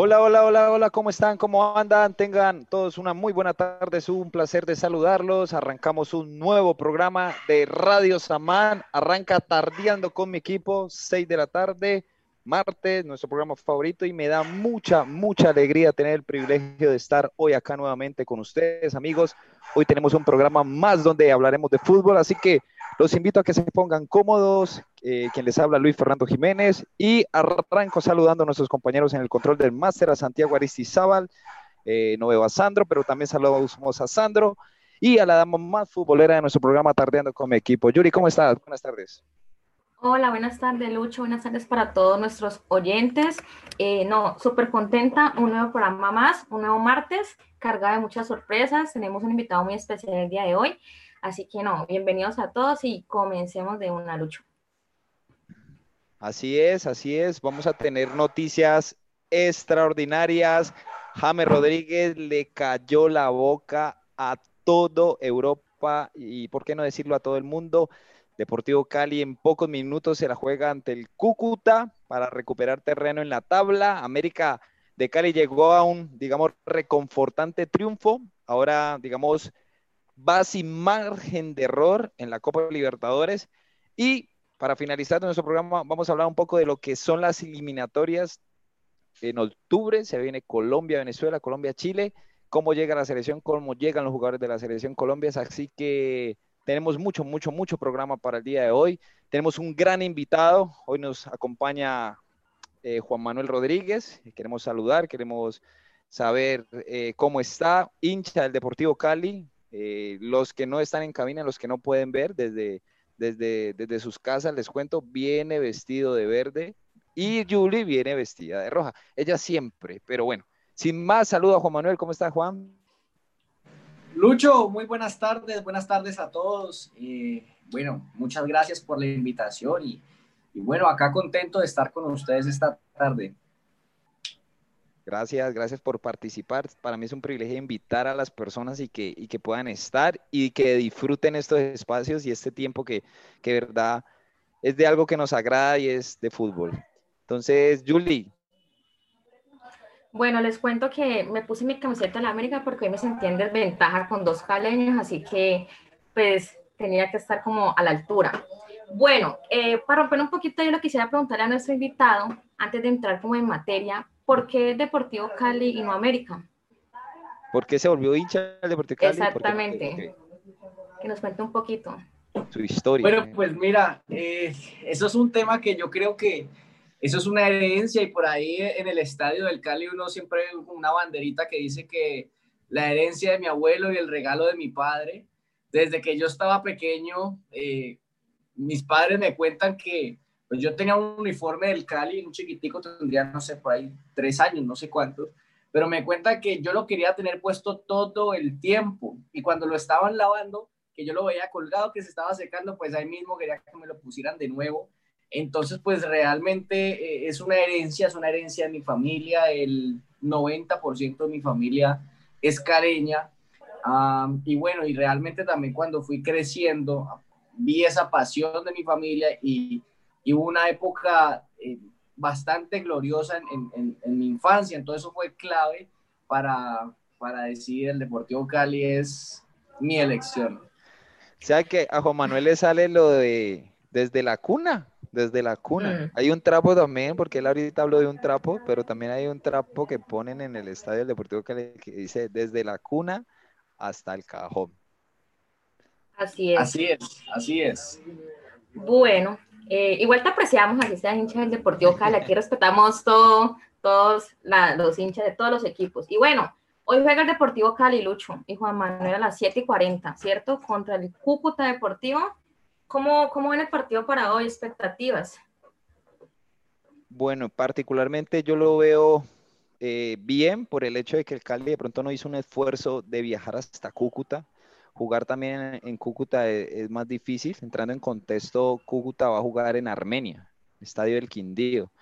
Hola, hola, hola, hola, ¿cómo están? ¿Cómo andan? Tengan todos una muy buena tarde, es un placer de saludarlos. Arrancamos un nuevo programa de Radio Samán. Arranca tardeando con mi equipo, 6 de la tarde, martes, nuestro programa favorito, y me da mucha, mucha alegría tener el privilegio de estar hoy acá nuevamente con ustedes, amigos. Hoy tenemos un programa más donde hablaremos de fútbol, así que los invito a que se pongan cómodos. Eh, quien les habla, Luis Fernando Jiménez. Y arranco saludando a nuestros compañeros en el control del máster, a Santiago Aristizábal. Eh, no veo a Sandro, pero también saludamos a Sandro. Y a la dama más futbolera de nuestro programa, Tardeando con mi equipo. Yuri, ¿cómo estás? Buenas tardes. Hola, buenas tardes, Lucho. Buenas tardes para todos nuestros oyentes. Eh, no, súper contenta. Un nuevo programa más, un nuevo martes, cargado de muchas sorpresas. Tenemos un invitado muy especial el día de hoy. Así que no, bienvenidos a todos y comencemos de una lucha. Así es, así es. Vamos a tener noticias extraordinarias. James Rodríguez le cayó la boca a todo Europa y, por qué no decirlo, a todo el mundo. Deportivo Cali en pocos minutos se la juega ante el Cúcuta para recuperar terreno en la tabla. América de Cali llegó a un, digamos, reconfortante triunfo. Ahora, digamos, va sin margen de error en la Copa Libertadores. Y para finalizar nuestro programa, vamos a hablar un poco de lo que son las eliminatorias. En octubre se viene Colombia, Venezuela, Colombia, Chile. Cómo llega la selección, cómo llegan los jugadores de la selección Colombia. Así que tenemos mucho, mucho, mucho programa para el día de hoy. Tenemos un gran invitado. Hoy nos acompaña eh, Juan Manuel Rodríguez. Queremos saludar, queremos saber eh, cómo está, hincha del Deportivo Cali, eh, los que no están en cabina, los que no pueden ver desde, desde, desde sus casas, les cuento, viene vestido de verde y Julie viene vestida de roja. Ella siempre, pero bueno, sin más, saludo a Juan Manuel, ¿cómo está Juan? Lucho, muy buenas tardes, buenas tardes a todos. Eh, bueno, muchas gracias por la invitación y, y bueno, acá contento de estar con ustedes esta tarde. Gracias, gracias por participar. Para mí es un privilegio invitar a las personas y que, que puedan estar y que disfruten estos espacios y este tiempo que, que verdad es de algo que nos agrada y es de fútbol. Entonces, Julie. Bueno, les cuento que me puse mi camiseta en la América porque hoy me sentía en desventaja con dos caleños, así que pues tenía que estar como a la altura. Bueno, eh, para romper un poquito yo lo quisiera preguntarle a nuestro invitado, antes de entrar como en materia, ¿por qué Deportivo Cali y no América? ¿Por qué se volvió hincha el Deportivo Cali? Exactamente. Que nos cuente un poquito. Su historia. Bueno, pues mira, eh, eso es un tema que yo creo que eso es una herencia y por ahí en el estadio del Cali uno siempre ve una banderita que dice que la herencia de mi abuelo y el regalo de mi padre. Desde que yo estaba pequeño, eh, mis padres me cuentan que pues yo tenía un uniforme del Cali, un chiquitico, tendría, no sé, por ahí tres años, no sé cuántos, pero me cuenta que yo lo quería tener puesto todo el tiempo y cuando lo estaban lavando, que yo lo veía colgado, que se estaba secando, pues ahí mismo quería que me lo pusieran de nuevo. Entonces, pues realmente eh, es una herencia, es una herencia de mi familia, el 90% de mi familia es careña. y bueno, y realmente también cuando fui creciendo, vi esa pasión de mi familia y, y hubo una época eh, bastante gloriosa en, en, mi infancia, entonces eso fue clave para, para decidir el Deportivo Cali es mi elección. O sea que a Juan Manuel le sale lo de desde la cuna, desde la cuna. Mm. Hay un trapo también, porque él ahorita habló de un trapo, pero también hay un trapo que ponen en el estadio del Deportivo Cali que dice desde la cuna hasta el cajón. Así es. Así es, así es. Bueno, eh, igual te apreciamos, así seas hincha del Deportivo Cali, aquí respetamos todo, todos los hinchas de todos los equipos. Y bueno, hoy juega el Deportivo Cali, Lucho, y Juan Manuel a las 7 y 40, ¿cierto? Contra el Cúcuta Deportivo. ¿Cómo, cómo ven el partido para hoy? ¿Expectativas? Bueno, particularmente yo lo veo eh, bien por el hecho de que el Cali de pronto no hizo un esfuerzo de viajar hasta Cúcuta Jugar también en Cúcuta e, es, más difícil. Entrando en contexto, Cúcuta va a jugar en Armenia, Estadio del Quindío.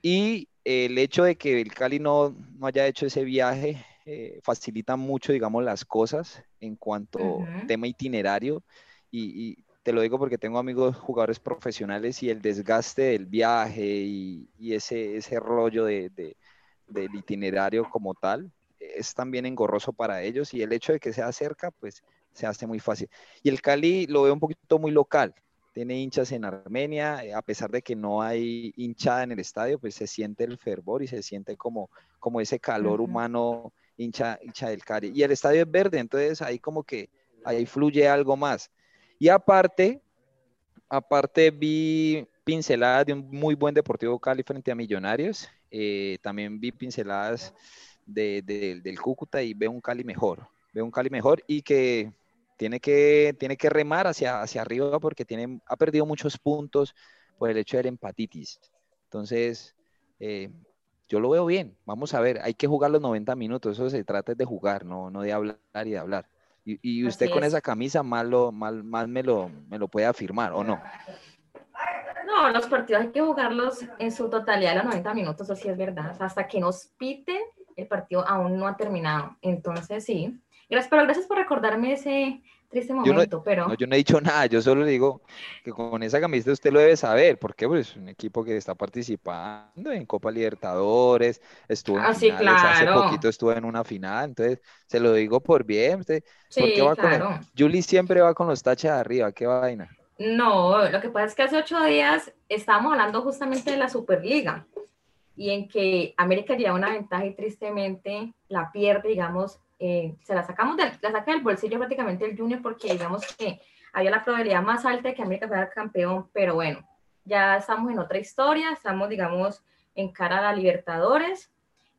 Y el hecho de que el Cali no, no haya hecho ese viaje eh, facilita mucho, digamos, las cosas en cuanto a tema itinerario. Y, te lo digo porque tengo amigos jugadores profesionales y el desgaste del viaje y, ese, ese rollo de, del itinerario como tal, es también engorroso para ellos y el hecho de que sea cerca, pues se hace muy fácil. Y el Cali lo veo un poquito muy local, tiene hinchas en Armenia, eh, a pesar de que no hay hinchada en el estadio, pues se siente el fervor y se siente como, como ese calor humano hincha, hincha del Cali. Y el estadio es verde, entonces ahí como que ahí fluye algo más. Y aparte, aparte vi pinceladas de un muy buen Deportivo Cali frente a Millonarios, eh, también vi pinceladas del Cúcuta y veo un Cali mejor, veo un Cali mejor y que tiene que, tiene que remar hacia, hacia arriba porque tiene, ha perdido muchos puntos por el hecho de la empatitis. Entonces, eh, yo lo veo bien. Vamos a ver, hay que jugar los 90 minutos. Eso se trata de jugar, no, no de hablar y de hablar. Y, usted con esa camisa más, lo, más me, lo, me lo puede afirmar, ¿o no? No, los partidos hay que jugarlos en su totalidad los 90 minutos, eso sí es verdad. hasta que nos piten, el partido aún no ha terminado. Entonces, sí, Gracias, pero gracias por recordarme ese triste momento, pero... yo no he dicho nada, yo solo digo que con esa camiseta usted lo debe saber, porque pues, es un equipo que está participando en Copa Libertadores, estuvo en ah, finales, hace poquito estuvo en una final, entonces se lo digo por bien, usted, sí, va claro. con Julie siempre va con los taches de arriba, qué vaina. No, lo que pasa es que hace ocho días estábamos hablando justamente de la Superliga y en que América lleva una ventaja y tristemente la pierde, digamos, eh, se la sacamos la saca del bolsillo prácticamente el Junior porque digamos que había la probabilidad más alta de que América fuera campeón, pero bueno, ya estamos en otra historia, estamos digamos en cara a la Libertadores.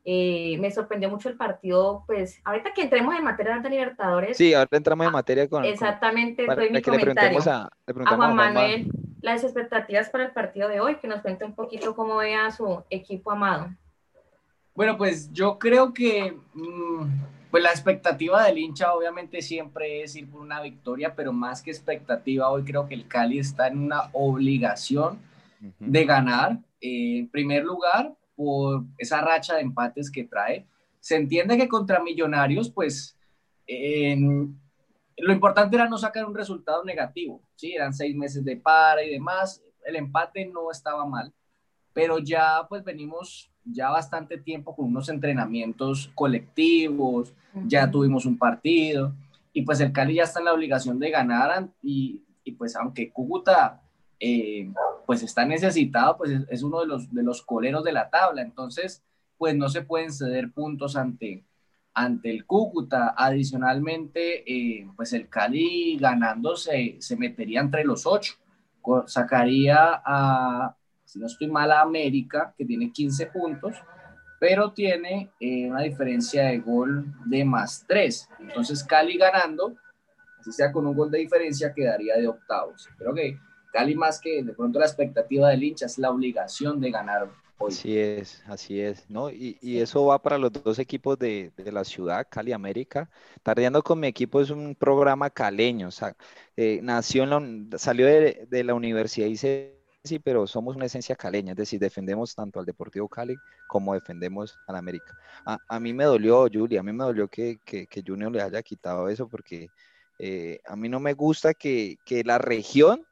Eh, me sorprendió mucho el partido, pues ahorita que entremos en materia de Libertadores. Sí, ahora entramos en ah, materia con... Exactamente, con, mi comentario. a, Juan Manuel las expectativas para el partido de hoy, que nos cuente un poquito cómo ve a su equipo amado. Bueno, pues yo creo que mm, pues la expectativa del hincha obviamente siempre es ir por una victoria, pero más que expectativa, hoy creo que el Cali está en una obligación de ganar. Eh, en primer lugar, por esa racha de empates que trae. Se entiende que contra Millonarios, pues lo importante era no sacar un resultado negativo, ¿sí? Eran seis meses de para y demás. El empate no estaba mal, pero ya pues venimos ya bastante tiempo con unos entrenamientos colectivos, ya tuvimos un partido y pues el Cali ya está en la obligación de ganar y, y pues aunque Cúcuta eh, pues está necesitado, pues es, uno de los, de los coleros de la tabla, entonces pues no se pueden ceder puntos ante, ante el Cúcuta. Adicionalmente, eh, pues el Cali ganándose se metería entre los ocho, sacaría a, si no estoy mal, a América, que tiene 15 puntos, pero tiene eh, una diferencia de gol de más 3. Entonces Cali ganando, así sea con un gol de diferencia, quedaría de octavos. Creo que Cali más que de pronto la expectativa del hincha es la obligación de ganar hoy. Así es, así es, ¿no? Y, y eso va para los dos equipos de, de, la ciudad, Cali América. Tardeando con mi equipo es un programa caleño, o sea, eh, nació en la, salió de, de la universidad y se sí, pero somos una esencia caleña, es decir, defendemos tanto al Deportivo Cali como defendemos al América. A, mí me dolió, Julia, a mí me dolió que, que, Junior le haya quitado eso porque eh, a mí no me gusta que, que, la región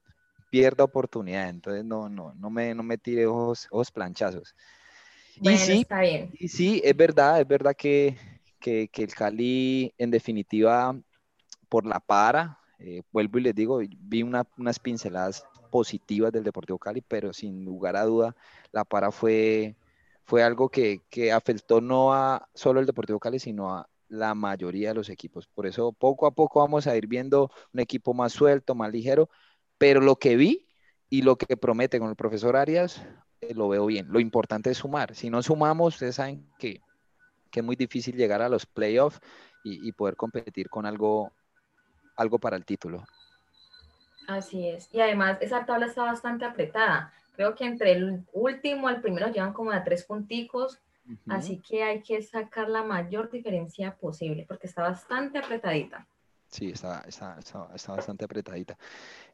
pierda oportunidad, entonces no, no, no, me, no me tire ojos, ojos planchazos. y sí, está bien. Y sí, es verdad, es verdad que, que, que el Cali en definitiva por la para, eh, vuelvo y les digo, vi una, unas pinceladas positivas del Deportivo Cali, pero sin lugar a duda la para fue, fue algo que, que afectó no a solo el Deportivo Cali, sino a la mayoría de los equipos. Por eso poco a poco vamos a ir viendo un equipo más suelto, más ligero, pero lo que vi y lo que promete con el profesor Arias, eh, lo veo bien. Lo importante es sumar. Si no sumamos, ustedes saben que, que es muy difícil llegar a los playoffs y, y poder competir con algo, algo para el título. Así es. Y además esa tabla está bastante apretada. Creo que entre el último al primero llevan como a tres punticos. Así que hay que sacar la mayor diferencia posible porque está bastante apretadita. Sí, está, está, está, bastante apretadita.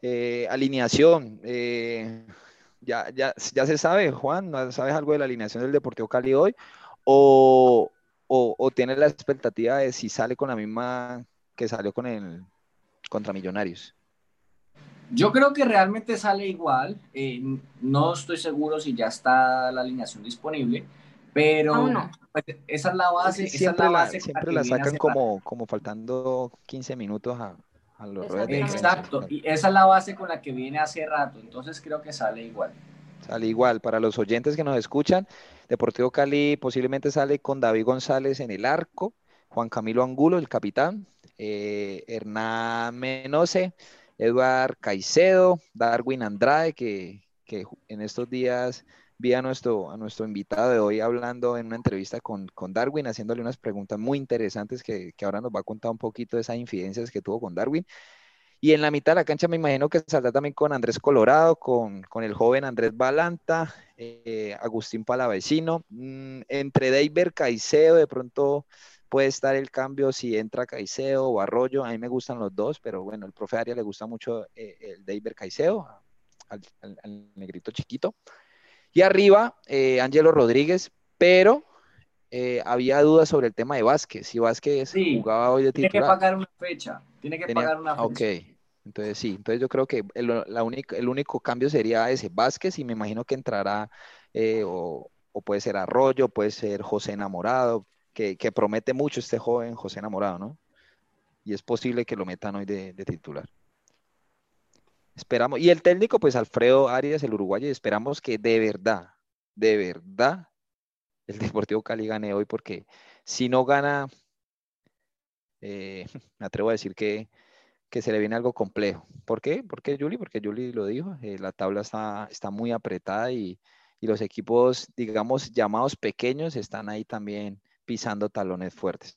Eh, alineación. Eh, ya, ya, ya se sabe, Juan, ¿sabes algo de la alineación del Deportivo Cali hoy? ¿O, o, o tienes la expectativa de si sale con la misma que salió con el contra Millonarios? Yo creo que realmente sale igual. Eh, no estoy seguro si ya está la alineación disponible, Pero pues, esa es la base. siempre la, siempre la sacan como, como faltando 15 minutos a, a los Exacto, y esa es la base con la que viene hace rato, entonces creo que sale igual. Sale igual, para los oyentes que nos escuchan, Deportivo Cali posiblemente sale con David González en el arco, Juan Camilo Angulo, el capitán, eh, Hernán Menose, Eduard Caicedo, Darwin Andrade, que, que en estos días vi a nuestro, a nuestro invitado de hoy hablando en una entrevista con, con Darwin, haciéndole unas preguntas muy interesantes que, que, ahora nos va a contar un poquito de esas incidencias que tuvo con Darwin. Y en la mitad de la cancha me imagino que saldrá también con Andrés Colorado, con, con el joven Andrés Balanta, eh, Agustín Palavecino, mm, entre David Caicedo, de pronto puede estar el cambio si entra Caicedo o Arroyo, a mí me gustan los dos, pero bueno, el profe Arias le gusta mucho eh, el David Caicedo, al, al negrito chiquito. Y arriba, eh, Angelo Rodríguez, pero eh, había dudas sobre el tema de Vázquez. Si Vázquez jugaba hoy de titular. Tiene que pagar una fecha. Tiene que pagar una fecha. Ok. Entonces sí, entonces yo creo que el, la única, el único cambio sería ese Vázquez y me imagino que entrará eh, o, puede ser Arroyo, puede ser José Enamorado, que, promete mucho este joven José Enamorado, ¿no? Y es posible que lo metan hoy de titular. Esperamos, y el técnico, pues Alfredo Arias, el uruguayo, esperamos que de verdad, de verdad, el Deportivo Cali gane hoy, porque si no gana, eh, me atrevo a decir que, se le viene algo complejo. ¿Por qué? ¿Por qué, Juli? Porque Juli lo dijo, eh, la tabla está, está muy apretada y, y los equipos, digamos, llamados pequeños, están ahí también pisando talones fuertes.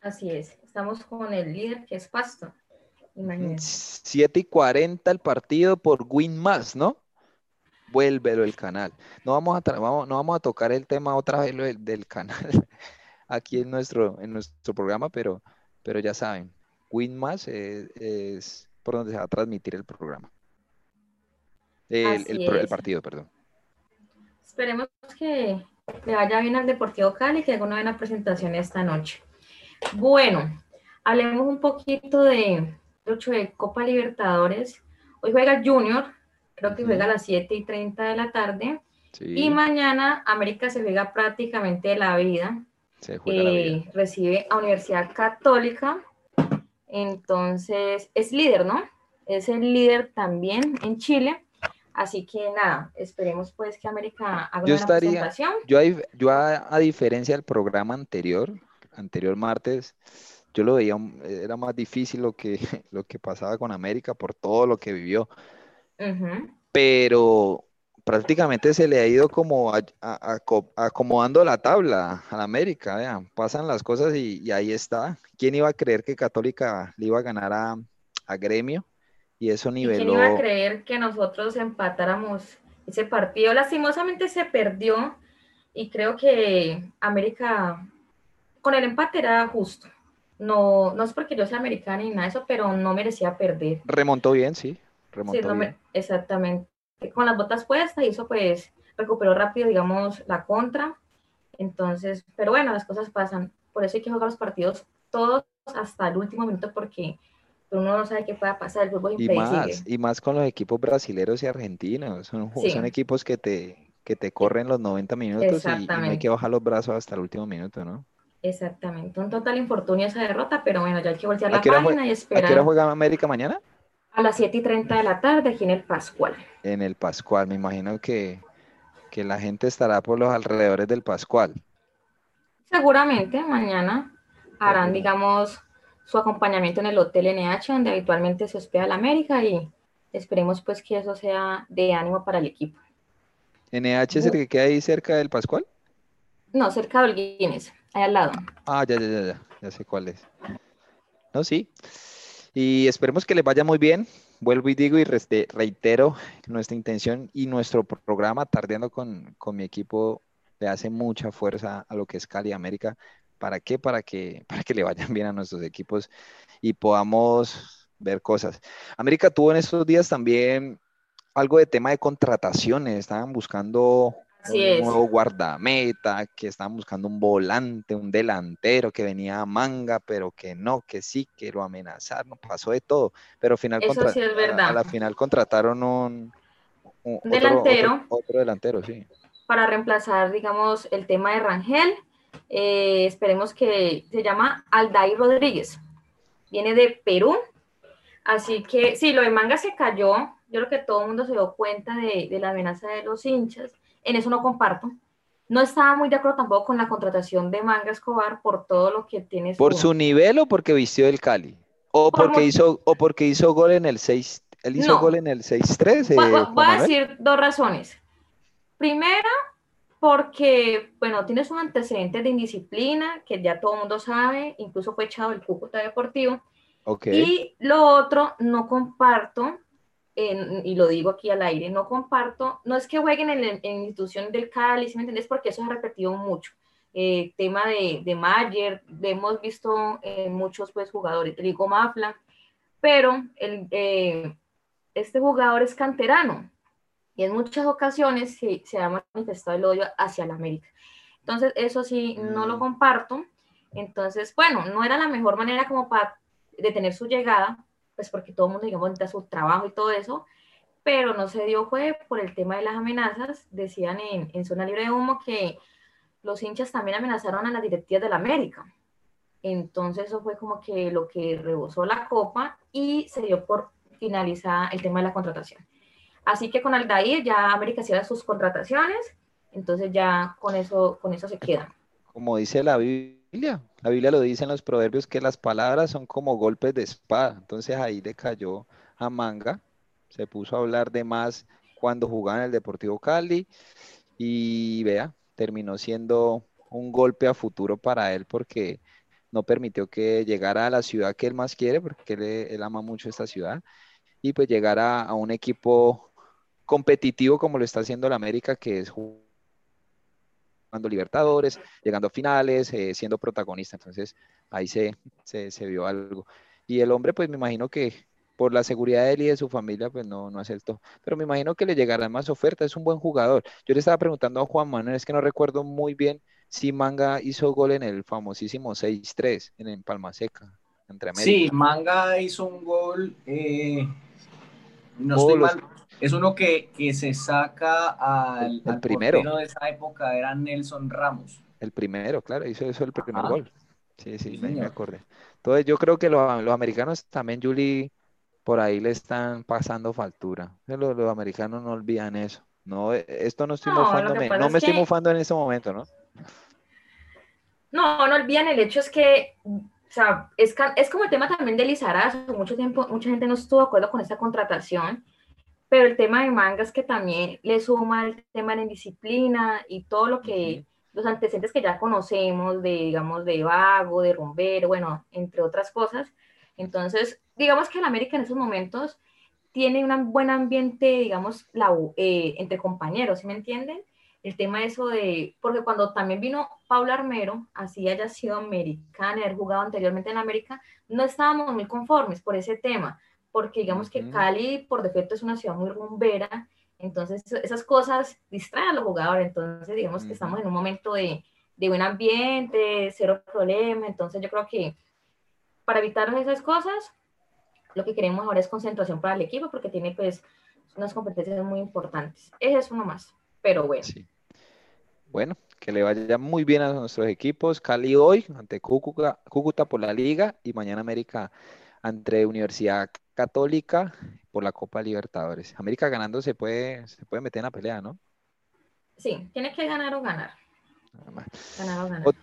Así es, estamos con el líder que es Pasto. 7 y 40 el partido por Win Más, ¿no? Vuélvelo el canal. No vamos a, vamos, no vamos a tocar el tema otra vez del, canal aquí en nuestro, en nuestro programa, pero, pero ya saben, Win Más es, por donde se va a transmitir el programa. El, el, partido, perdón. Esperemos que le vaya bien al Deportivo Cali, que haga una buena presentación esta noche. Bueno, hablemos un poquito de, 8 de Copa Libertadores. Hoy juega Junior, creo que juega a las 7 y 30 de la tarde. Y mañana América se juega prácticamente la vida. Se juega la vida. Eh, recibe a Universidad Católica. Entonces, es líder, ¿no? Es el líder también en Chile. Así que nada, esperemos pues que América haga yo una estaría, Yo, yo a, a diferencia del programa anterior, anterior martes, yo lo veía, era más difícil lo que, lo que pasaba con América por todo lo que vivió. Pero prácticamente se le ha ido como acomodando la tabla a la América, vean, pasan las cosas y, ahí está. ¿Quién iba a creer que Católica le iba a ganar a, Gremio? Y eso niveló. ¿Quién iba a creer que nosotros empatáramos ese partido? Lastimosamente se perdió y creo que América con el empate era justo no, no es porque yo sea americana ni nada de eso, pero no merecía perder. Remontó bien, sí. Remontó bien. exactamente. Con las botas puestas, hizo pues, recuperó rápido, digamos, la contra. Entonces, pero bueno, las cosas pasan. Por eso hay que jugar los partidos todos hasta el último minuto porque uno no sabe qué pueda pasar. El fútbol y más, y más con los equipos brasileños y argentinos. Son, son equipos que te, que te corren los 90 minutos y, y no hay que bajar los brazos hasta el último minuto, ¿no? Exactamente, un total infortunio esa derrota, pero bueno, ya hay que voltear la página y esperar. ¿A qué hora juega América mañana? A las 7 y 30 de la tarde aquí en el Pascual. En el Pascual, me imagino que, que la gente estará por los alrededores del Pascual. Seguramente mañana harán, digamos, su acompañamiento en el Hotel NH, donde habitualmente se hospeda la América y esperemos pues que eso sea de ánimo para el equipo. ¿NH es el que queda ahí cerca del Pascual? No, cerca del Guinness ahí al lado. Ah, ya, ya, ya, ya, ya sé cuál es. No, sí. Y esperemos que les vaya muy bien. Vuelvo y digo y reitero nuestra intención y nuestro programa, tardeando con, con, mi equipo, le hace mucha fuerza a lo que es Cali América. ¿Para qué? Para que, para que le vayan bien a nuestros equipos y podamos ver cosas. América tuvo en estos días también algo de tema de contrataciones. Estaban buscando un nuevo guardameta, que estaban buscando un volante, un delantero que venía a manga, pero que no, que sí, que lo amenazaron, pasó de todo, pero al final, A, la final contrataron un, delantero. Otro, delantero, sí. para reemplazar, digamos, el tema de Rangel. Eh, esperemos que se llama Aldair Rodríguez. Viene de Perú. Así que sí, lo de Manga se cayó. Yo creo que todo el mundo se dio cuenta de, de la amenaza de los hinchas. En eso no comparto. No estaba muy de acuerdo tampoco con la contratación de Manga Escobar por todo lo que tiene. ¿Por su nivel o porque vistió el Cali? ¿O porque, hizo, o porque hizo gol en el 6? ¿Él hizo gol en el 6-3? voy, eh, voy a decir dos razones. Primera, porque, bueno, tiene sus antecedentes de indisciplina, que ya todo el mundo sabe, incluso fue echado del Cúcuta Deportivo. Okay. Y lo otro, no comparto, y lo digo aquí al aire, no comparto, no es que jueguen en, la institución del Cali, ¿sí me entiendes? Porque eso se ha repetido mucho. Eh, tema de, de Mayer, hemos visto muchos pues, jugadores, Rico Mafla, pero el, eh, este jugador es canterano, y en muchas ocasiones se, se ha manifestado el odio hacia la América. Entonces, eso sí, no lo mm. comparto. Entonces, bueno, no era la mejor manera como para detener su llegada, pues porque todo el mundo, digamos, necesita su trabajo y todo eso, pero no se dio fue por el tema de las amenazas. Decían en, en Zona Libre de Humo que los hinchas también amenazaron a las directivas de la América. Entonces, eso fue como que lo que rebosó la copa y se dio por finalizar el tema de la contratación. Así que con Aldair ya América cierra sus contrataciones, entonces ya con eso, con eso se queda. Como dice la Biblia, la Biblia lo dice en los proverbios que las palabras son como golpes de espada. Entonces ahí le cayó a Manga, se puso a hablar de más cuando jugaba en el Deportivo Cali y vea, terminó siendo un golpe a futuro para él porque no permitió que llegara a la ciudad que él más quiere, porque él, él ama mucho esta ciudad, y pues llegar a, a un equipo competitivo como lo está haciendo el América, que es jugando Libertadores, llegando a finales, eh, siendo protagonista. Entonces ahí se, se, se, vio algo. Y el hombre, pues me imagino que por la seguridad de él y de su familia, pues no, no aceptó. Pero me imagino que le llegarán más ofertas, es un buen jugador. Yo le estaba preguntando a Juan Manuel, es que no recuerdo muy bien si Manga hizo gol en el famosísimo 6-3 en, en Palma Seca, entre América. Sí, Manga hizo un gol, eh, no estoy mal, es uno que, que se saca al, el, primero de esa época, era Nelson Ramos. El primero, claro, hizo eso el primer gol. Sí, sí, me, me, acordé. Entonces yo creo que los, los, americanos también, Julie, por ahí le están pasando factura. Los, los americanos no olvidan eso. No, esto no estoy no, mofándome, no me estoy mofando en este momento, ¿no? No, no olvidan, el hecho es que, o sea, es, es como el tema también de Lizarazo, mucho tiempo, mucha gente no estuvo de acuerdo con esta contratación, pero el tema de mangas que también le suma el tema de indisciplina y todo lo que, los antecedentes que ya conocemos de, digamos, de vago, de romper, bueno, entre otras cosas. Entonces, digamos que el América en esos momentos tiene un buen ambiente, digamos, la, eh, entre compañeros, ¿sí me entienden? El tema de eso de, porque cuando también vino Paula Armero, así haya sido americana, haber jugado anteriormente en América, no estábamos muy conformes por ese tema, porque digamos que Cali por defecto es una ciudad muy rumbera, entonces esas cosas distraen a los jugadores, entonces digamos que estamos en un momento de, de buen ambiente, cero problema, entonces yo creo que para evitar esas cosas, lo que queremos ahora es concentración para el equipo, porque tiene pues unas competencias muy importantes. Ese es uno más, pero bueno. Sí. Bueno, que le vaya muy bien a nuestros equipos. Cali hoy ante Cúcuta, Cúcuta por la Liga y mañana América ante Universidad Católica por la Copa Libertadores. América ganando se puede, se puede meter en la pelea, ¿no? Sí, tiene que ganar o ganar. Ganar o ganar.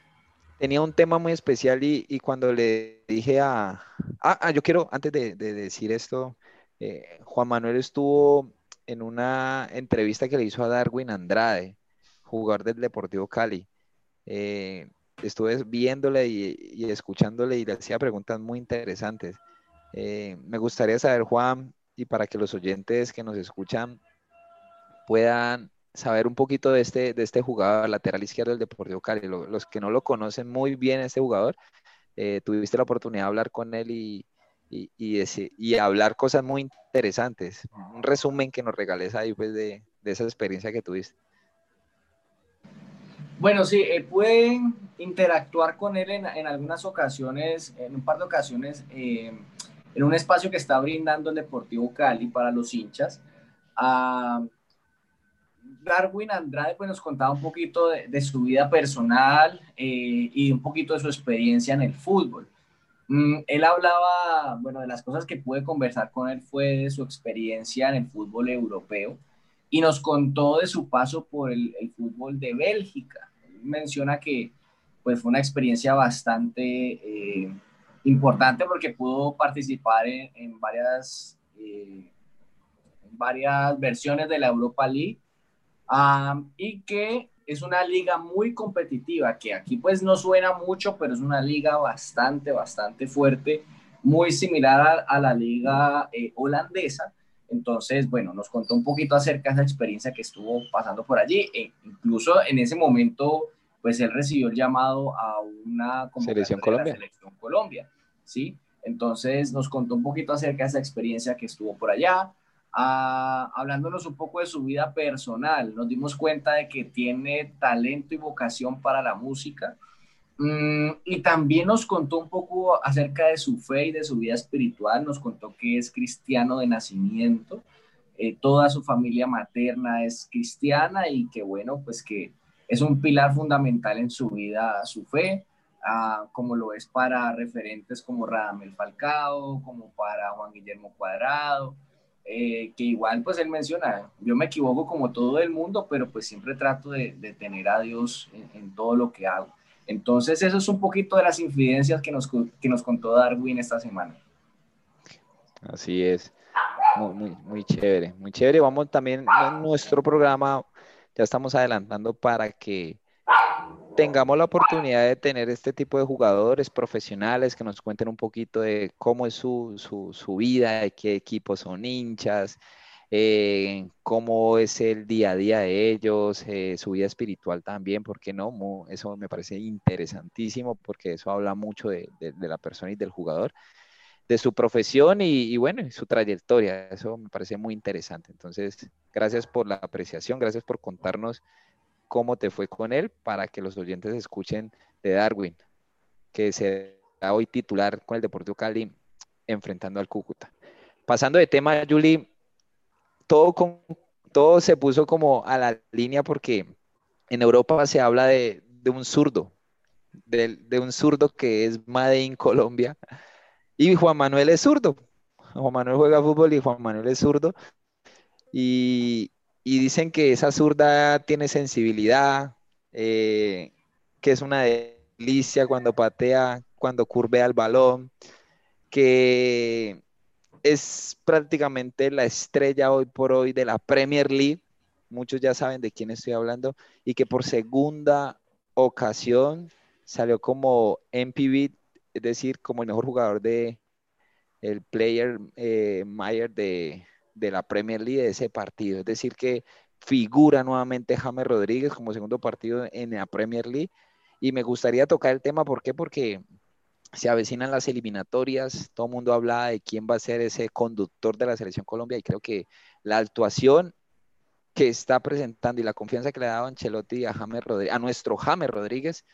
Tenía un tema muy especial y, y cuando le dije a... Ah, ah yo quiero, antes de, de decir esto, eh, Juan Manuel estuvo en una entrevista que le hizo a Darwin Andrade, jugador del Deportivo Cali. Eh, estuve viéndole y, y, escuchándole y le hacía preguntas muy interesantes. Eh, me gustaría saber, Juan, y para que los oyentes que nos escuchan puedan saber un poquito de este, de este jugador lateral izquierdo del Deportivo Cali. los que no lo conocen muy bien, este jugador, eh, tuviste la oportunidad de hablar con él y, y, y, hablar cosas muy interesantes. Un resumen que nos regales ahí pues, de, de esa experiencia que tuviste. Bueno, sí, eh, pueden interactuar con él en, en, algunas ocasiones, en un par de ocasiones. Eh, en un espacio que está brindando el Deportivo Cali para los hinchas. Darwin Andrade pues, nos contaba un poquito de, su vida personal eh, y un poquito de su experiencia en el fútbol. Mm, él hablaba, bueno, de las cosas que pude conversar con él fue de su experiencia en el fútbol europeo y nos contó de su paso por el, fútbol de Bélgica. menciona que pues fue una experiencia bastante eh, importante porque pudo participar en, varias, eh, varias versiones de la Europa League y que es una liga muy competitiva, que aquí pues no suena mucho, pero es una liga bastante, bastante fuerte, muy similar a, la liga eh, holandesa. Entonces, bueno, nos contó un poquito acerca de esa experiencia que estuvo pasando por allí. E incluso en ese momento, pues él recibió el llamado a una selección Colombia. selección Colombia, ¿sí? Entonces nos contó un poquito acerca de esa experiencia que estuvo por allá, hablándonos un poco de su vida personal. Nos dimos cuenta de que tiene talento y vocación para la música. Mm, y también nos contó un poco acerca de su fe y de su vida espiritual. Nos contó que es cristiano de nacimiento. Eh, toda su familia materna es cristiana y que bueno, pues que es un pilar fundamental en su vida, su fe, como lo es para referentes como Radamel Falcao, como para Juan Guillermo Cuadrado, eh, que igual pues él menciona, yo me equivoco como todo el mundo, pero pues siempre trato de, tener a Dios en, todo lo que hago. Entonces eso es un poquito de las infidencias que nos, que nos contó Darwin esta semana. Así es, muy, muy, muy chévere, muy chévere. Vamos también en nuestro programa, ya estamos adelantando para que tengamos la oportunidad de tener este tipo de jugadores profesionales que nos cuenten un poquito de cómo es su, su, vida, de qué equipos son hinchas, eh, cómo es el día a día de ellos, eh, su vida espiritual también, porque no, eso me parece interesantísimo porque eso habla mucho de, la persona y del jugador, de su profesión y, bueno, su trayectoria, eso me parece muy interesante. Entonces, gracias por la apreciación, gracias por contarnos cómo te fue con él para que los oyentes escuchen de Darwin, que será hoy titular con el Deportivo Cali enfrentando al Cúcuta. Pasando de tema, Juli, todo, con, todo se puso como a la línea porque en Europa se habla de, un zurdo, de, un zurdo que es Made in Colombia, y Juan Manuel es zurdo. Juan Manuel juega fútbol y Juan Manuel es zurdo. Y, dicen que esa zurda tiene sensibilidad, eh, que es una delicia cuando patea, cuando curvea el balón, que es prácticamente la estrella hoy por hoy de la Premier League. Muchos ya saben de quién estoy hablando y que por segunda ocasión salió como MPV, es decir, como el mejor jugador de el player eh, Mayer de, de la Premier League de ese partido. Es decir, que figura nuevamente James Rodríguez como segundo partido en la Premier League. Y me gustaría tocar el tema, ¿por qué? Porque se avecinan las eliminatorias, todo el mundo habla de quién va a ser ese conductor de la selección Colombia y creo que la actuación que está presentando y la confianza que le ha dado Ancelotti a, James Rodríguez, a nuestro James Rodríguez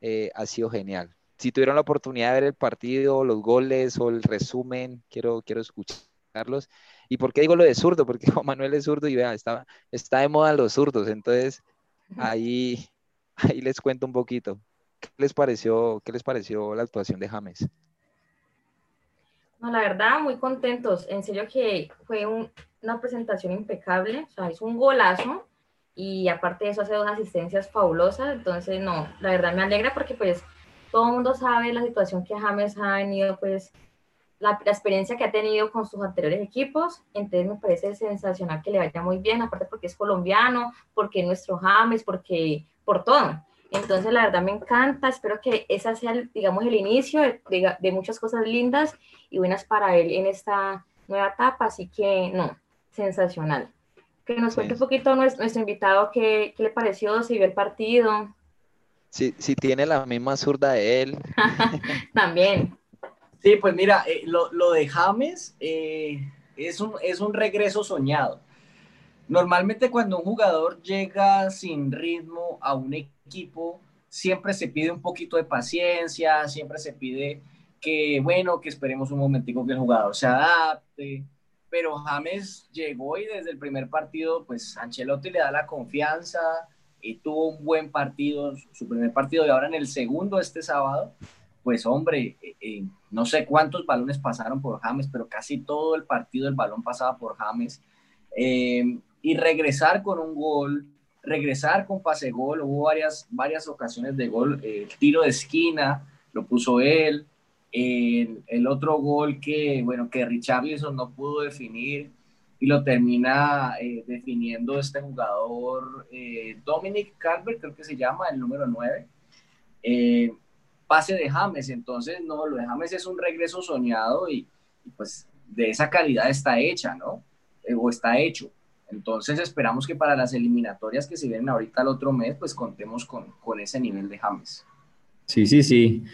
eh, ha sido genial. Si tuvieron la oportunidad de ver el partido, los goles o el resumen, quiero, quiero escucharlos. ¿Y por qué digo lo de zurdo? Porque Juan Manuel es zurdo y vea, está, está de moda los zurdos. Entonces, ahí, ahí les cuento un poquito. ¿Qué les pareció, qué les pareció la actuación de James? No, la verdad, muy contentos. En serio que fue una presentación impecable. O sea, es un golazo. Y aparte de eso, hace dos asistencias fabulosas. Entonces, no, la verdad me alegra porque pues todo el mundo sabe la situación que James ha venido pues la, experiencia que ha tenido con sus anteriores equipos, entonces me parece sensacional que le vaya muy bien, aparte porque es colombiano, porque es nuestro James, porque por todo. Entonces, la verdad me encanta, espero que esa sea, digamos, el inicio de, de, muchas cosas lindas y buenas para él en esta nueva etapa, así que, no, sensacional. Que nos cuente un poquito nuestro, nuestro invitado qué, qué, le pareció, si vio el partido. Si, si tiene la misma zurda de él. También. Sí, pues mira, eh, lo, de James eh, es, un, es un regreso soñado. Normalmente cuando un jugador llega sin ritmo a un equipo, siempre se pide un poquito de paciencia, siempre se pide que, bueno, que esperemos un momentico que el jugador se adapte. pero James llegó y desde el primer partido, pues Ancelotti le da la confianza y tuvo un buen partido, su primer partido y ahora en el segundo este sábado, pues hombre, eh, eh, no sé cuántos balones pasaron por James, pero casi todo el partido el balón pasaba por James. Eh, y regresar con un gol, regresar con pase gol, hubo varias, varias ocasiones de gol, el tiro de esquina lo puso él, el, otro gol que, bueno, que Richarlison no pudo definir y lo termina eh, definiendo este jugador, eh, Dominic Calvert, creo que se llama, el número 9. Eh, pase de James, entonces no, lo de James es un regreso soñado y, pues de esa calidad está hecha, ¿no? o está hecho. Entonces esperamos que para las eliminatorias que se vienen ahorita el otro mes, pues contemos con, con ese nivel de James. Sí, sí, sí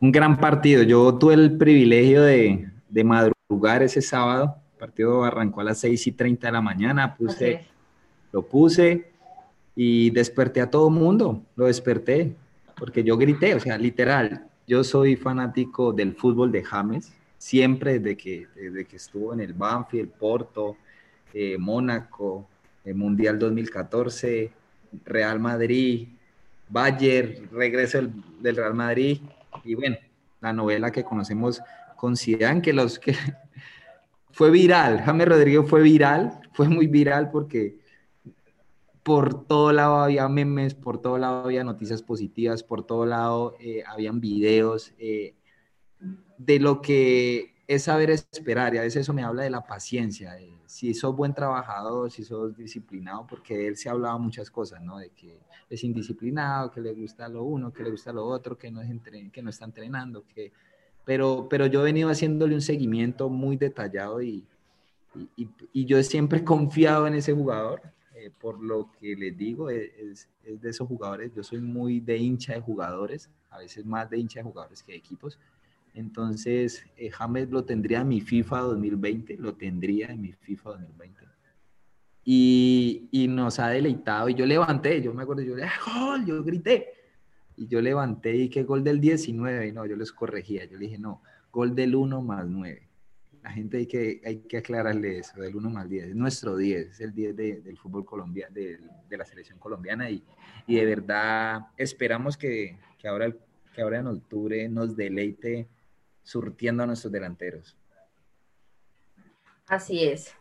un gran partido. Yo tuve el privilegio de, madrugar ese sábado. Partido arrancó a las 6 y 30 de la mañana. Puse, Lo puse y desperté a todo el mundo. Lo desperté porque yo grité, o sea, literal. Yo soy fanático del fútbol de James, siempre desde que, desde que estuvo en el Banfield, Porto, eh, Mónaco, el Mundial 2014, Real Madrid, Bayern, regreso del Real Madrid y bueno, la novela que conocemos con Zidane, que los que fue viral, James Rodríguez fue viral, fue muy viral porque por todo lado había memes, por todo lado había noticias positivas, por todo lado eh, habían videos eh, de lo que es saber esperar y a veces eso me habla de la paciencia, si sos buen trabajador, si sos disciplinado, porque él se hablaba muchas cosas, ¿no? De que es indisciplinado, que le gusta lo uno, que le gusta lo otro, que no, es que no está entrenando, que... Pero, pero yo he venido haciéndole un seguimiento muy detallado y, y, y yo siempre confiado en ese jugador, eh, por lo que les digo, es, es, de esos jugadores, yo soy muy de hincha de jugadores, a veces más de hincha de jugadores que de equipos, entonces, eh, James lo tendría en mi FIFA 2020, lo tendría en mi FIFA 2020. Y, y, nos ha deleitado. Y yo levanté, yo me acuerdo, yo le yo grité. Y yo levanté y que gol del 19. Y no, yo les corregía. Yo le dije, no, gol del 1 más 9. La gente hay que, hay que aclararle eso, del 1 más 10. Es nuestro 10, es el 10 del fútbol colombiano, de, de, la selección colombiana. Y, y de verdad esperamos que, que, ahora, que ahora en octubre nos deleite surtiendo a nuestros delanteros. Así es.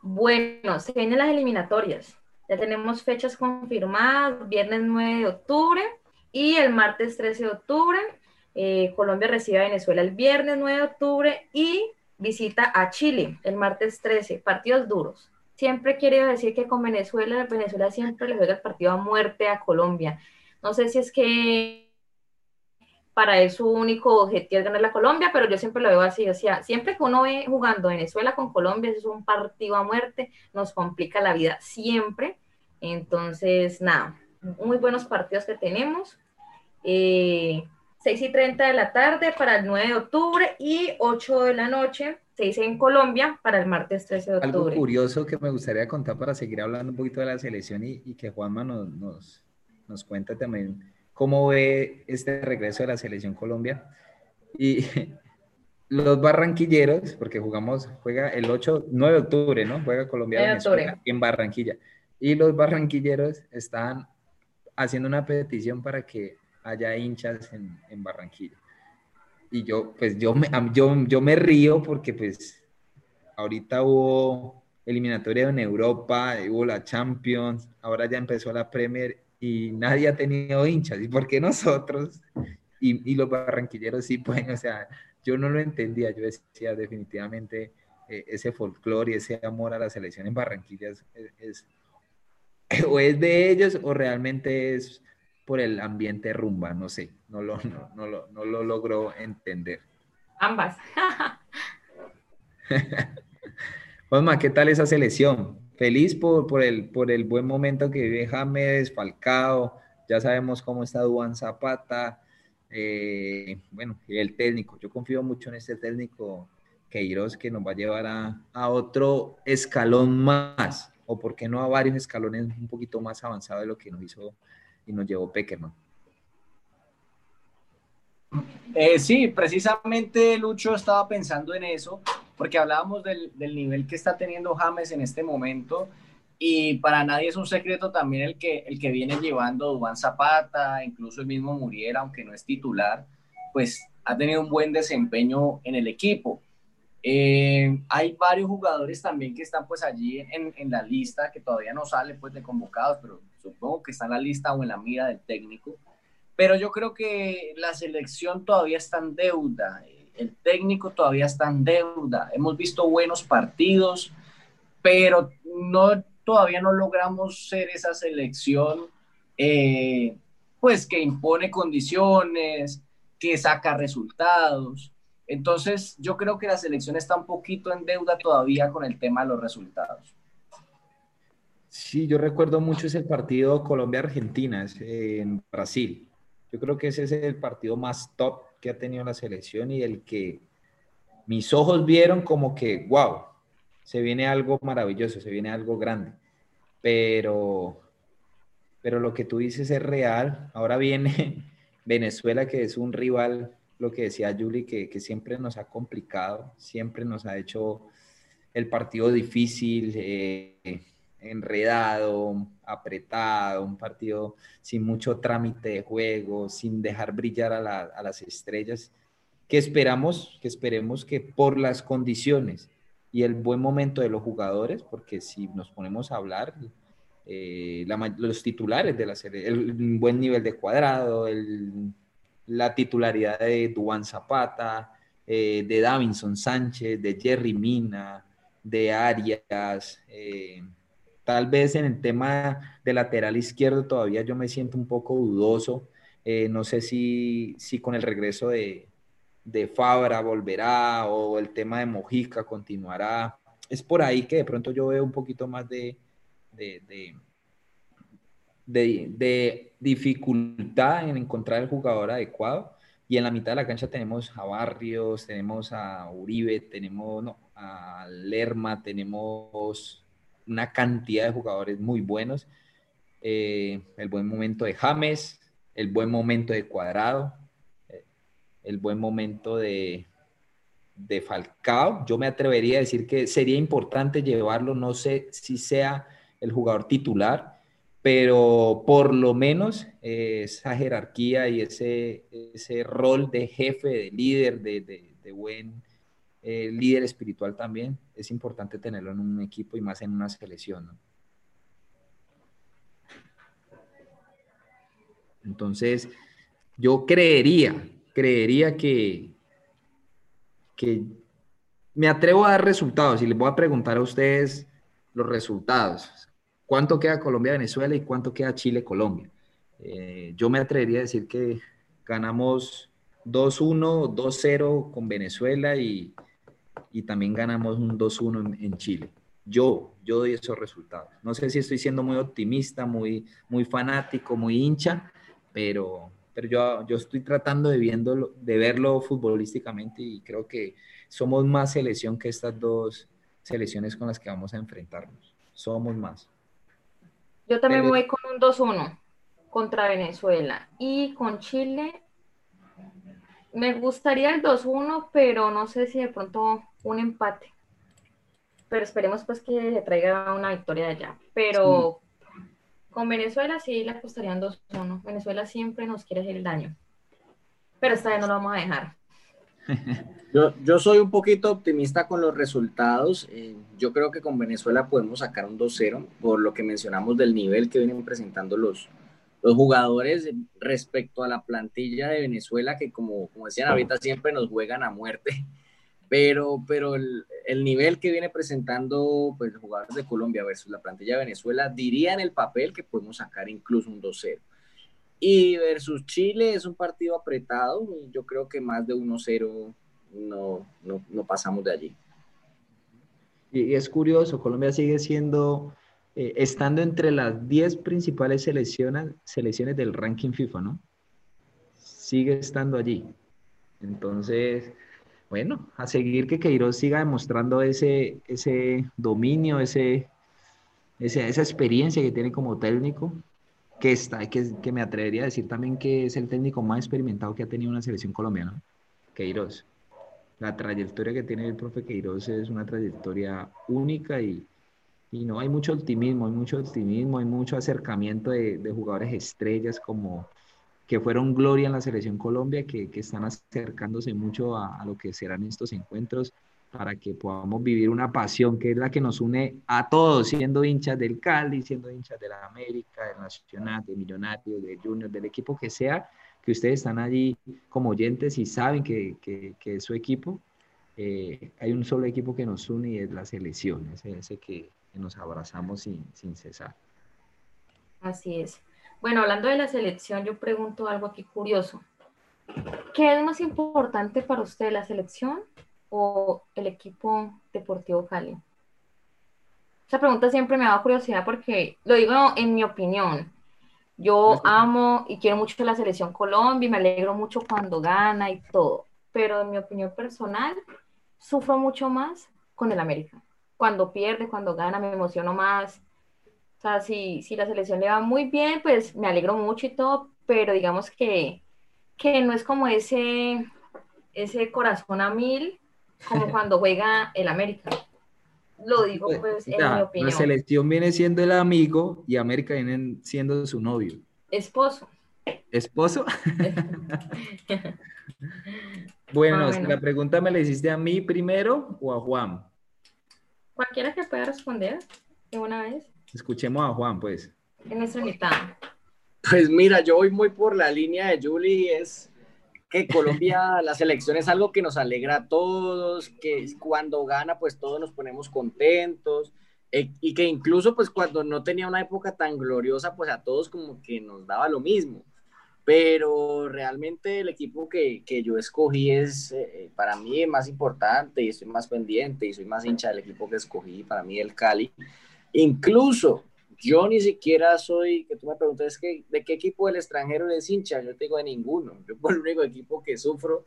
Bueno, se vienen las eliminatorias. Ya tenemos fechas confirmadas, viernes 9 de octubre y el martes 13 de octubre. Eh, Colombia recibe a Venezuela el viernes 9 de octubre y visita a Chile el martes 13. Partidos duros. Siempre quiero decir que con Venezuela, Venezuela siempre le juega el partido a muerte a Colombia. No sé si es que para él su único objetivo es ganar la Colombia, pero yo siempre lo veo así, o sea, siempre que uno ve jugando Venezuela con Colombia, es un partido a muerte, nos complica la vida siempre, entonces, nada, muy buenos partidos que tenemos, eh, 6 y 30 de la tarde para el 9 de octubre y 8 de la noche, 6 en Colombia para el martes 13 de octubre. Algo curioso que me gustaría contar para seguir hablando un poquito de la selección y, y que Juanma nos, nos, nos cuente también cómo ve este regreso de la selección Colombia. Y los barranquilleros, porque jugamos, juega el 8, 9 de octubre, ¿no? Juega Colombia en Barranquilla. Y los barranquilleros están haciendo una petición para que haya hinchas en, Barranquilla. Y yo, pues yo me, yo, yo me río porque pues ahorita hubo eliminatoria en Europa, hubo la Champions, ahora ya empezó la Premier y nadie ha tenido hinchas. ¿Y por qué nosotros? Y, los barranquilleros sí pueden, o sea, yo no lo entendía. Yo decía definitivamente eh, ese folclore y ese amor a la selección en Barranquilla es, o es de ellos o realmente es por el ambiente rumba, no sé, no lo, no, lo, no lo logro entender. Ambas. Osma, ¿qué tal esa selección? feliz por, por, el, por el buen momento que vive James, Falcao, ya sabemos cómo está Duan Zapata, eh, bueno, y el técnico, yo confío mucho en este técnico Queiroz que nos va a llevar a, a, otro escalón más, o por qué no a varios escalones un poquito más avanzados de lo que nos hizo y nos llevó Peckerman. Eh, sí, precisamente Lucho estaba pensando en eso porque hablábamos del, del nivel que está teniendo James en este momento y para nadie es un secreto también el que, el que viene llevando Dubán Zapata, incluso el mismo Muriel, aunque no es titular, pues ha tenido un buen desempeño en el equipo. Eh, hay varios jugadores también que están pues allí en, en, la lista, que todavía no salen pues de convocados, pero supongo que están en la lista o en la mira del técnico. Pero yo creo que la selección todavía está en deuda, el técnico todavía está en deuda. Hemos visto buenos partidos, pero no todavía no logramos ser esa selección, eh, pues que impone condiciones, que saca resultados. Entonces, yo creo que la selección está un poquito en deuda todavía con el tema de los resultados. Sí, yo recuerdo mucho ese partido Colombia-Argentina en Brasil. Yo creo que ese es el partido más top que ha tenido la selección y el que mis ojos vieron como que, wow, se viene algo maravilloso, se viene algo grande. Pero, pero lo que tú dices es real. Ahora viene Venezuela, que es un rival, lo que decía Julie, que, que siempre nos ha complicado, siempre nos ha hecho el partido difícil, eh, enredado, apretado, un partido sin mucho trámite de juego, sin dejar brillar a, a las estrellas, que esperamos, que esperemos que por las condiciones y el buen momento de los jugadores, porque si nos ponemos a hablar, eh, los titulares de la serie, el, buen nivel de cuadrado, el, la titularidad de Duan Zapata, eh, de Davinson Sánchez, de Jerry Mina, de Arias. Eh, tal vez en el tema de lateral izquierdo todavía yo me siento un poco dudoso. no sé si, si con el regreso de, de Fabra volverá o el tema de Mojica continuará. Es por ahí que de pronto yo veo un poquito más de, dificultad en encontrar el jugador adecuado. Y en la mitad de la cancha tenemos a Barrios, tenemos a Uribe, tenemos a Lerma, tenemos una cantidad de jugadores muy buenos. Eh, el buen momento de James, el buen momento de Cuadrado, el buen momento de, de Falcao. Yo me atrevería a decir que sería importante llevarlo, no sé si sea el jugador titular, pero por lo menos eh, esa jerarquía y ese, ese rol de jefe, de líder, de, de, buen eh, líder espiritual también, es importante tenerlo en un equipo y más en una selección. Entonces, yo creería creería que, que me atrevo a dar resultados y les voy a preguntar a ustedes los resultados. ¿Cuánto queda Colombia-Venezuela y cuánto queda Chile-Colombia? Eh, yo me atrevería a decir que ganamos 2-1, 2-0 con Venezuela y, y, también ganamos un 2-1 en, en, Chile. Yo, yo doy esos resultados. No sé si estoy siendo muy optimista, muy, muy fanático, muy hincha, pero, pero yo, yo estoy tratando de, viéndolo, de verlo futbolísticamente y creo que somos más selección que estas dos selecciones con las que vamos a enfrentarnos. Somos más. Yo también voy con un 2-1 contra Venezuela y con Chile. Me gustaría el 2-1, pero no sé si de pronto un empate. Pero esperemos pues que se traiga una victoria de allá. Pero con Venezuela sí le apostarían 2-1. Venezuela siempre nos quiere hacer el daño. Pero esta vez no lo vamos a dejar. Yo, yo soy un poquito optimista con los resultados. Eh, yo creo que con Venezuela podemos sacar un 2-0 por lo que mencionamos del nivel que vienen presentando los, los jugadores respecto a la plantilla de Venezuela, que como, como decían ahorita, siempre nos juegan a muerte pero, pero el, el, nivel que viene presentando pues, los jugadores de Colombia versus la plantilla de Venezuela, diría en el papel que podemos sacar incluso un 2-0. Y versus Chile es un partido apretado, yo creo que más de 1-0 no, no, no, pasamos de allí. Y es curioso, Colombia sigue siendo, eh, estando entre las 10 principales selecciones, selecciones del ranking FIFA, ¿no? Sigue estando allí. Entonces, bueno, a seguir que Queiroz siga demostrando ese, ese dominio, ese, esa experiencia que tiene como técnico, que, está, que, que me atrevería a decir también que es el técnico más experimentado que ha tenido una selección colombiana, Queiroz. la trayectoria que tiene el profe Queiroz es una trayectoria única y, y no hay mucho optimismo, hay mucho optimismo, hay mucho acercamiento de, de jugadores estrellas como que fueron gloria en la selección Colombia, que, que están acercándose mucho a, a, lo que serán estos encuentros para que podamos vivir una pasión que es la que nos une a todos, siendo hinchas del Cali, siendo hinchas de la América, del Nacional, de Millonarios, de Junior, del equipo que sea, que ustedes están allí como oyentes y saben que, que, es su equipo. Eh, hay un solo equipo que nos une y es la selección, ese, ese que, que nos abrazamos sin, sin cesar. Así es. Bueno, hablando de la selección, yo pregunto algo aquí curioso. ¿Qué es más importante para usted, la selección o el equipo Deportivo Cali? Esa pregunta siempre me da curiosidad porque lo digo en mi opinión. Yo amo y quiero mucho la selección Colombia y me alegro mucho cuando gana y todo. Pero en mi opinión personal, sufro mucho más con el América. Cuando pierde, cuando gana, me emociono más. O sea, si, si la selección le va muy bien, pues me alegro mucho y todo, pero digamos que, que no es como ese, ese corazón a mil como cuando juega el América. Lo digo pues en Ya, mi opinión. La selección viene siendo el amigo y América viene siendo su novio. Esposo. ¿Esposo? bueno, Ah, bueno. la pregunta me la hiciste a mí primero o a Juan. Cualquiera que pueda responder de una vez. Escuchemos a Juan, pues. Es nuestra invitada. Pues mira, yo voy muy por la línea de Julie, es que Colombia, la selección es algo que nos alegra a todos, que cuando gana pues todos nos ponemos contentos eh, y que incluso pues cuando no tenía una época tan gloriosa pues a todos como que nos daba lo mismo. Pero realmente el equipo que, que yo escogí es eh, para mí más importante y estoy más pendiente y soy más hincha del equipo que escogí, para mí el Cali. Incluso yo ni siquiera soy, que tú me preguntas, que, ¿de qué equipo del extranjero eres hincha? Yo te digo de ninguno. Yo por el único equipo que sufro,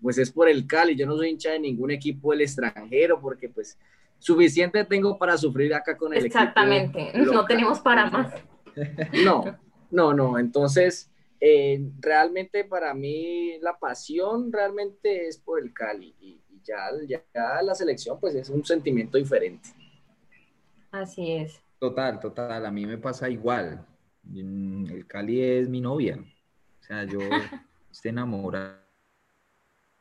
pues es por el Cali. Yo no soy hincha de ningún equipo del extranjero porque pues suficiente tengo para sufrir acá con el Exactamente. equipo. No local. tenemos para más. No, no, no. Entonces, eh, realmente para mí la pasión realmente es por el Cali y, y ya, ya, ya la selección pues es un sentimiento diferente. Así es. Total, total, a mí me pasa igual. Mm, El Cali es mi novia. O sea, yo estoy enamorado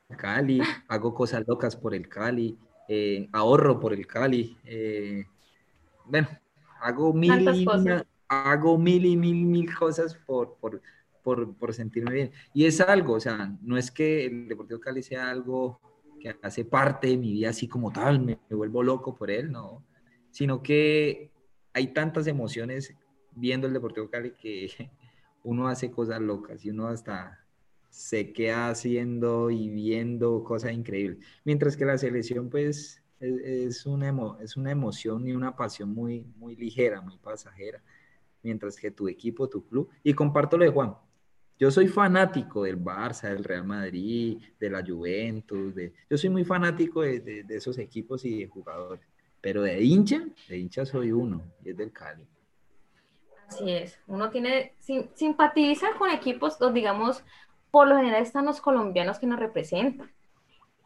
del Cali, hago cosas locas por el Cali, eh, ahorro por el Cali. eh, bueno, hago mil y, cosas. hago mil y mil, mil cosas por, por, por, por sentirme bien. Y es algo, o sea, no es que el Deportivo Cali sea algo que hace parte de mi vida así como tal, me, me vuelvo loco por él, no, sino que hay tantas emociones viendo el Deportivo Cali que uno hace cosas locas y uno hasta se queda haciendo y viendo cosas increíbles. Mientras que la selección, pues, es, una, es una emoción y una pasión muy, muy ligera, muy pasajera. Mientras que tu equipo, tu club, y comparto lo de Juan. Yo soy fanático del Barça, del Real Madrid, de la Juventus, de, yo soy muy fanático de- de esos equipos y de jugadores. Pero de hincha, de hincha soy uno, y es del Cali. Así es. Uno tiene, sim- simpatiza con equipos, los, digamos, por lo general están los colombianos que nos representan.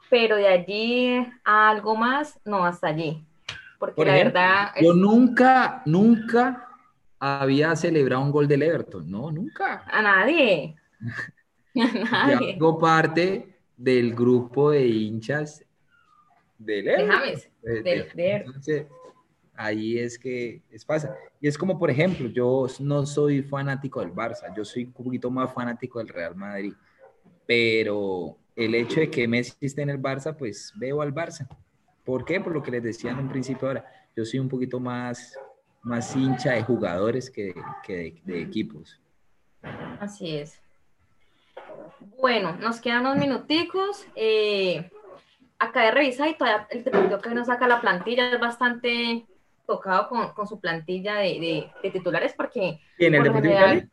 Pero de allí a algo más, no, hasta allí. Porque Por la ejemplo, verdad yo nunca, nunca había celebrado un gol del Everton. No, nunca. a nadie. A nadie. hago parte del grupo de hinchas del De Everton. James. De- de- de- entonces, ahí es que es pasa. Y es como, por ejemplo, yo no soy fanático del Barça, yo soy un poquito más fanático del Real Madrid, pero el hecho de que Messi esté en el Barça, pues veo al Barça. ¿Por qué? Por lo que les decía en un principio ahora, yo soy un poquito más, más hincha de jugadores que que de- de equipos. Así es. Bueno, nos quedan unos minuticos. Eh, acá de revisar y todavía el Deportivo que nos saca la plantilla es bastante tocado con, con su plantilla de, de- de titulares porque ¿Y en el Deportivo general, Cali?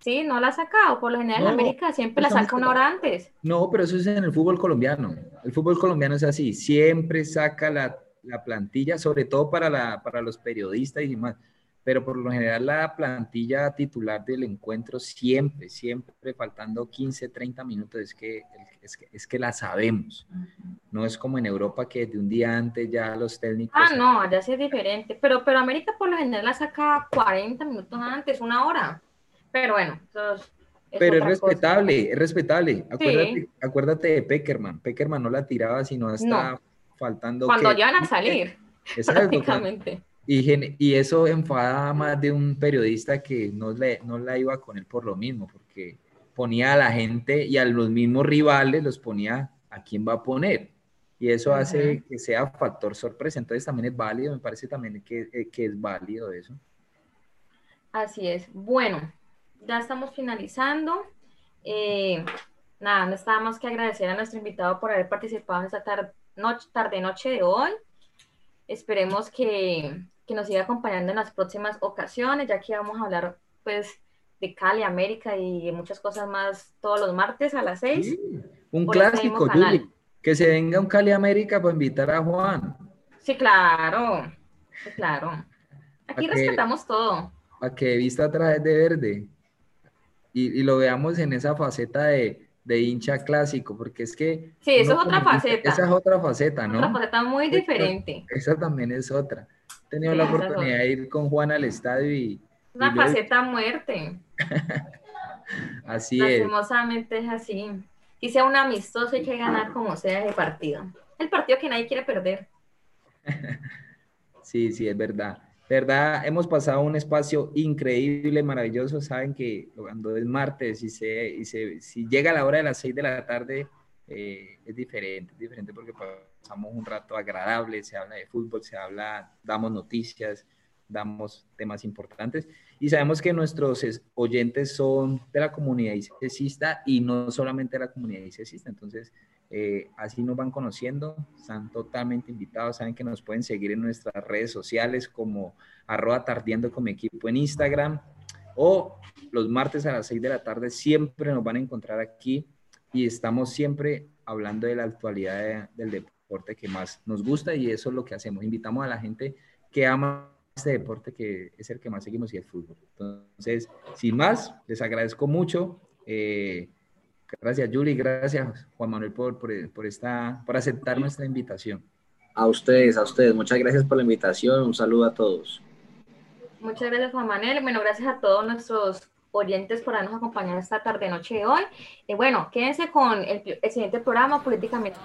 sí, no la ha sacado. Por lo general No, en América siempre la saca una hora antes. No, pero eso es en el fútbol colombiano. El fútbol colombiano es así, siempre saca la, la plantilla, sobre todo para, la, para los periodistas y demás. Pero por lo general la plantilla titular del encuentro siempre, siempre faltando 15, 30 minutos, es que, es que, es que la sabemos. No es como en Europa que de un día antes ya los técnicos... Ah, no, allá sí es diferente, pero, pero América por lo general la saca 40 minutos antes, una hora. Pero bueno, eso pero es respetable, es respetable. Acuérdate, acuérdate de Peckerman. Peckerman no la tiraba sino hasta faltando. Cuando ya van a salir. Prácticamente. Y, eso enfada más de un periodista que no, le, no la iba con él por lo mismo, porque ponía a la gente y a los mismos rivales los ponía a quién va a poner. Y eso hace que sea factor sorpresa. Entonces también es válido, me parece también que, eh, que es válido eso. Así es. Bueno, ya estamos finalizando. Eh, nada, no estaba más que agradecer a nuestro invitado por haber participado en esta tarde, noche, tarde noche de hoy. Esperemos que, que nos siga acompañando en las próximas ocasiones, ya que vamos a hablar pues de Cali, América y muchas cosas más todos los martes a las seis. un clásico, que se venga un Cali América para invitar a Juan. Sí, claro, claro. Aquí respetamos todo. A que vista a través de verde. Y, y, lo veamos en esa faceta de, de, hincha clásico, porque es que... Sí, eso es otra faceta. Esa es otra faceta, ¿no? Otra faceta muy diferente. Esa también es otra. Tenido la oportunidad de ir con Juan al estadio y... Una faceta muerte. así es. Lastimosamente es así. Y sea un amistoso, hay que ganar como sea ese partido. El partido que nadie quiere perder. sí, sí, es verdad. verdad, hemos pasado un espacio increíble, maravilloso. Saben que cuando es martes y, se, y se, si llega la hora de las 6 de la tarde, eh, es diferente, es diferente porque pasamos un rato agradable, se habla de fútbol, se habla, damos noticias, damos temas importantes. Y sabemos que nuestros oyentes son de la comunidad ICESista y no solamente de la comunidad ICESista, entonces eh, así nos van conociendo, están totalmente invitados, saben que nos pueden seguir en nuestras redes sociales como arroba tardiendo con mi equipo en Instagram. O los martes a las 6 de la tarde siempre nos van a encontrar aquí y estamos siempre hablando de la actualidad del deporte que más nos gusta y eso es lo que hacemos. Invitamos a la gente que ama este deporte que es el que más seguimos y el fútbol. Entonces, sin más, les agradezco mucho. Eh, gracias, Juli, gracias, Juan Manuel, por, por, por, esta, por aceptar nuestra invitación. A ustedes, a ustedes, muchas gracias por la invitación. Un saludo a todos. Muchas gracias, Juan Manuel. Bueno, gracias a todos nuestros oyentes por habernos acompañado esta tarde noche de hoy. Y bueno, quédense con el, el siguiente programa políticamente.